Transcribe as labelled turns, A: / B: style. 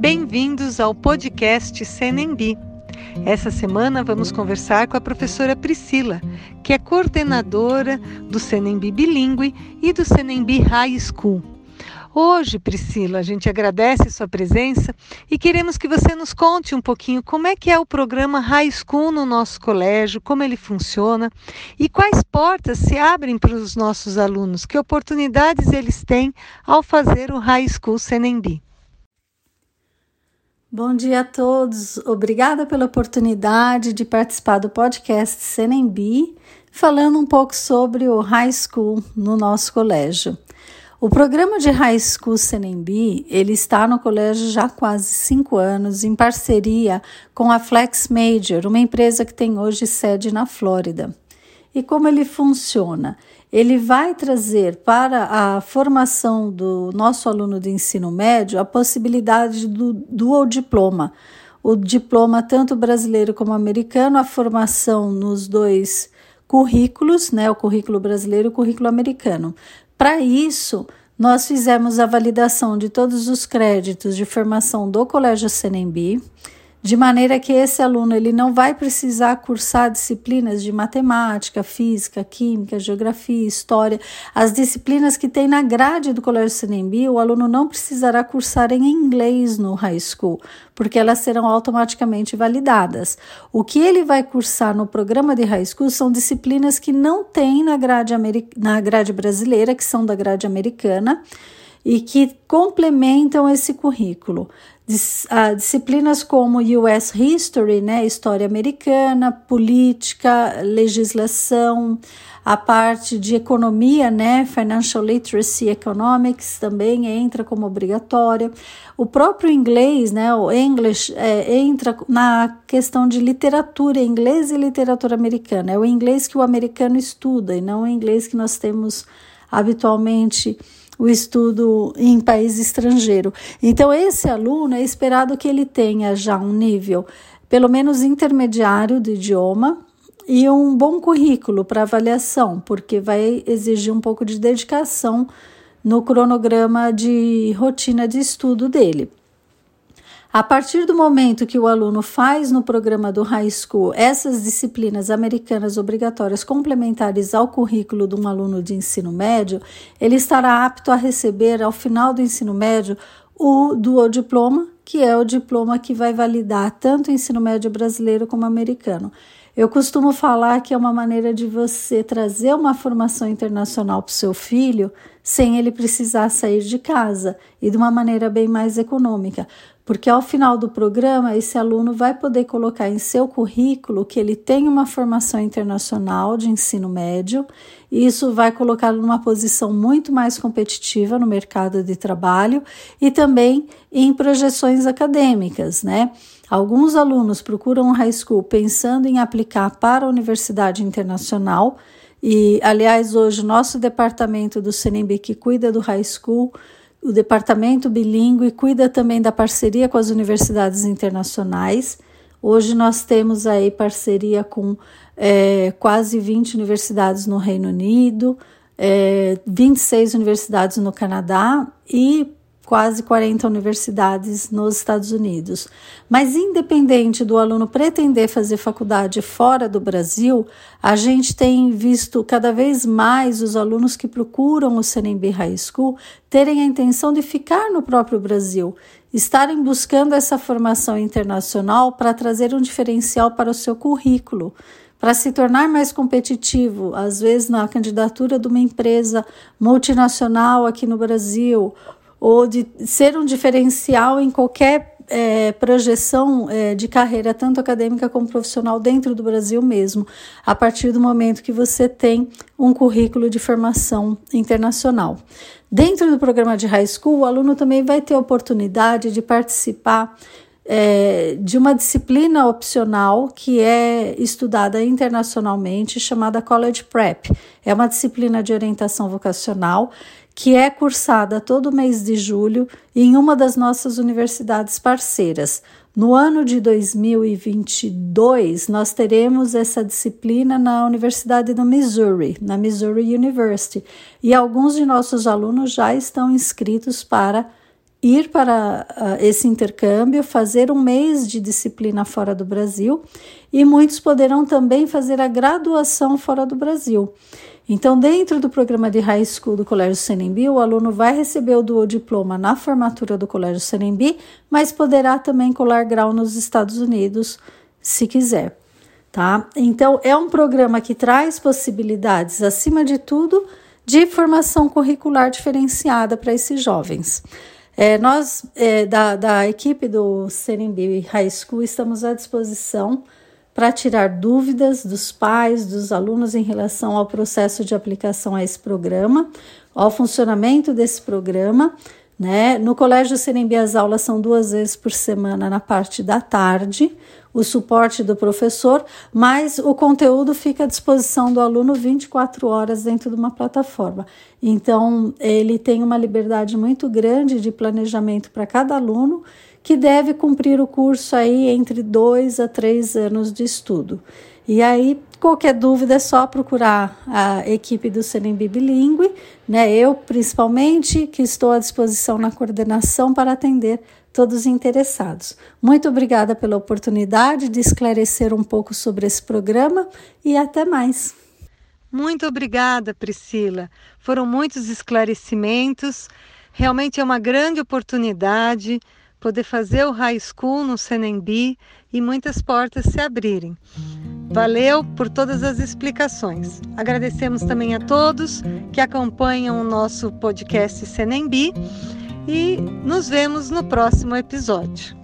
A: Bem-vindos ao podcast Senembi. Essa semana vamos conversar com a professora Priscila, que é coordenadora do Senembi Bilingue e do Senembi High School. Hoje, Priscila, a gente agradece sua presença e queremos que você nos conte um pouquinho como é que é o programa High School no nosso colégio, como ele funciona e quais portas se abrem para os nossos alunos, que oportunidades eles têm ao fazer o High School Senembi.
B: Bom dia a todos. Obrigada pela oportunidade de participar do podcast Senembi, falando um pouco sobre o high school no nosso colégio. O programa de High School Senembi, ele está no colégio já há quase cinco anos, em parceria com a Flex Major, uma empresa que tem hoje sede na Flórida. E como ele funciona? Ele vai trazer para a formação do nosso aluno de ensino médio a possibilidade do dual diploma. O diploma tanto brasileiro como americano, a formação nos dois currículos, né, o currículo brasileiro e o currículo americano. Para isso, nós fizemos a validação de todos os créditos de formação do Colégio Senembi de maneira que esse aluno ele não vai precisar cursar disciplinas de matemática, física, química, geografia, história, as disciplinas que tem na grade do Colégio Senembi, o aluno não precisará cursar em inglês no high school, porque elas serão automaticamente validadas. O que ele vai cursar no programa de high school são disciplinas que não tem na grade, na grade brasileira, que são da grade americana e que complementam esse currículo uh, disciplinas como US History, né, história americana, política, legislação, a parte de economia, né, Financial Literacy Economics também entra como obrigatória. O próprio inglês, né, o English, é, entra na questão de literatura, inglês e literatura americana. É o inglês que o americano estuda e não o inglês que nós temos habitualmente o estudo em país estrangeiro. Então, esse aluno é esperado que ele tenha já um nível, pelo menos intermediário de idioma, e um bom currículo para avaliação, porque vai exigir um pouco de dedicação no cronograma de rotina de estudo dele. A partir do momento que o aluno faz no programa do high school essas disciplinas americanas obrigatórias complementares ao currículo de um aluno de ensino médio, ele estará apto a receber ao final do ensino médio o dual diploma, que é o diploma que vai validar tanto o ensino médio brasileiro como americano. Eu costumo falar que é uma maneira de você trazer uma formação internacional para o seu filho sem ele precisar sair de casa e de uma maneira bem mais econômica porque ao final do programa esse aluno vai poder colocar em seu currículo que ele tem uma formação internacional de ensino médio, e isso vai colocá-lo numa posição muito mais competitiva no mercado de trabalho e também em projeções acadêmicas, né? Alguns alunos procuram o high school pensando em aplicar para a universidade internacional, e aliás, hoje nosso departamento do CNB que cuida do high school o departamento bilíngue cuida também da parceria com as universidades internacionais. Hoje nós temos aí parceria com é, quase 20 universidades no Reino Unido, é, 26 universidades no Canadá e quase 40 universidades nos Estados Unidos. Mas, independente do aluno pretender fazer faculdade fora do Brasil, a gente tem visto cada vez mais os alunos que procuram o CNB High School terem a intenção de ficar no próprio Brasil, estarem buscando essa formação internacional para trazer um diferencial para o seu currículo para se tornar mais competitivo, às vezes na candidatura de uma empresa multinacional aqui no Brasil, ou de ser um diferencial em qualquer é, projeção é, de carreira, tanto acadêmica como profissional, dentro do Brasil mesmo, a partir do momento que você tem um currículo de formação internacional. Dentro do programa de high school, o aluno também vai ter oportunidade de participar é, de uma disciplina opcional que é estudada internacionalmente, chamada College Prep. É uma disciplina de orientação vocacional que é cursada todo mês de julho em uma das nossas universidades parceiras. No ano de 2022, nós teremos essa disciplina na Universidade do Missouri, na Missouri University, e alguns de nossos alunos já estão inscritos para ir para uh, esse intercâmbio, fazer um mês de disciplina fora do Brasil e muitos poderão também fazer a graduação fora do Brasil. Então, dentro do programa de High School do Colégio Senembi, o aluno vai receber o duo diploma na formatura do Colégio Senembi, mas poderá também colar grau nos Estados Unidos, se quiser. Tá? Então, é um programa que traz possibilidades, acima de tudo, de formação curricular diferenciada para esses jovens. É, nós, é, da, da equipe do Serenbi High School, estamos à disposição para tirar dúvidas dos pais, dos alunos em relação ao processo de aplicação a esse programa, ao funcionamento desse programa. Né? No Colégio Serembi, as aulas são duas vezes por semana na parte da tarde, o suporte do professor, mas o conteúdo fica à disposição do aluno 24 horas dentro de uma plataforma. Então, ele tem uma liberdade muito grande de planejamento para cada aluno que deve cumprir o curso aí entre dois a três anos de estudo. E aí, qualquer dúvida é só procurar a equipe do Senembi Bilingue, né? Eu, principalmente, que estou à disposição na coordenação para atender todos os interessados. Muito obrigada pela oportunidade de esclarecer um pouco sobre esse programa e até mais.
A: Muito obrigada, Priscila. Foram muitos esclarecimentos. Realmente é uma grande oportunidade poder fazer o high school no Senembi e muitas portas se abrirem. Valeu por todas as explicações. Agradecemos também a todos que acompanham o nosso podcast Senembi e nos vemos no próximo episódio.